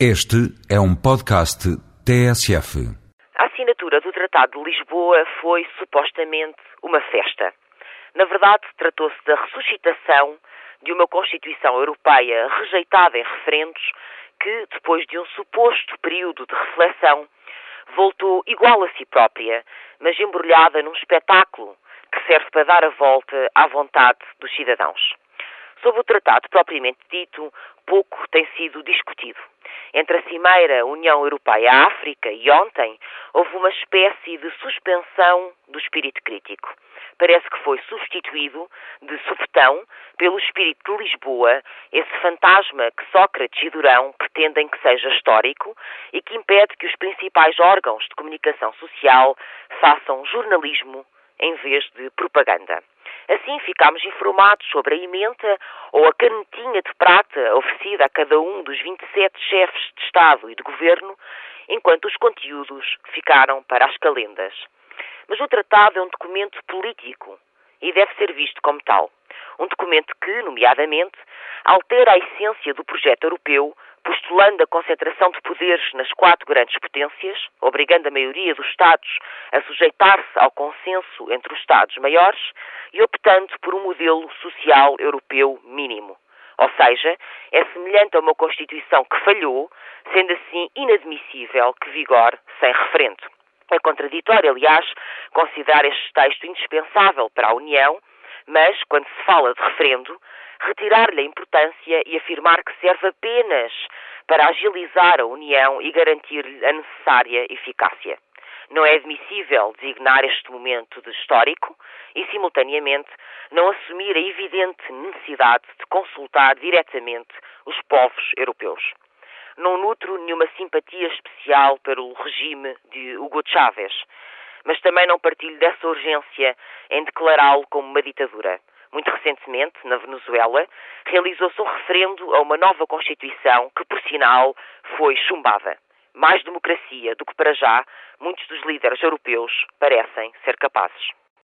Este é um podcast TSF. A assinatura do Tratado de Lisboa foi supostamente uma festa. Na verdade, tratou-se da ressuscitação de uma Constituição Europeia rejeitada em referendos que, depois de um suposto período de reflexão, voltou igual a si própria, mas embrulhada num espetáculo que serve para dar a volta à vontade dos cidadãos. Sobre o tratado propriamente dito, pouco tem sido discutido. Entre a Cimeira União Europeia-África e ontem, houve uma espécie de suspensão do espírito crítico. Parece que foi substituído, de supetão, pelo espírito de Lisboa, esse fantasma que Sócrates e Durão pretendem que seja histórico e que impede que os principais órgãos de comunicação social façam jornalismo em vez de propaganda. Assim ficámos informados sobre a emenda ou a canetinha de prata oferecida a cada um dos 27 chefes de Estado e de Governo, enquanto os conteúdos ficaram para as calendas. Mas o tratado é um documento político e deve ser visto como tal. Um documento que, nomeadamente, altera a essência do projeto europeu postulando a concentração de poderes nas quatro grandes potências, obrigando a maioria dos Estados a sujeitar-se ao consenso entre os Estados maiores e optando por um modelo social europeu mínimo. Ou seja, é semelhante a uma Constituição que falhou, sendo assim inadmissível que vigore sem referendo. É contraditório, aliás, considerar este texto indispensável para a União, mas, quando se fala de referendo, retirar-lhe a importância e afirmar que serve apenas para agilizar a União e garantir-lhe a necessária eficácia. Não é admissível designar este momento de histórico e, simultaneamente, não assumir a evidente necessidade de consultar diretamente os povos europeus. Não nutro nenhuma simpatia especial pelo regime de Hugo Chávez, mas também não partilho dessa urgência em declará-lo como uma ditadura. Muito recentemente, na Venezuela, realizou-se um referendo a uma nova Constituição que, por sinal, foi chumbada. Mais democracia do que para já muitos dos líderes europeus parecem ser capazes.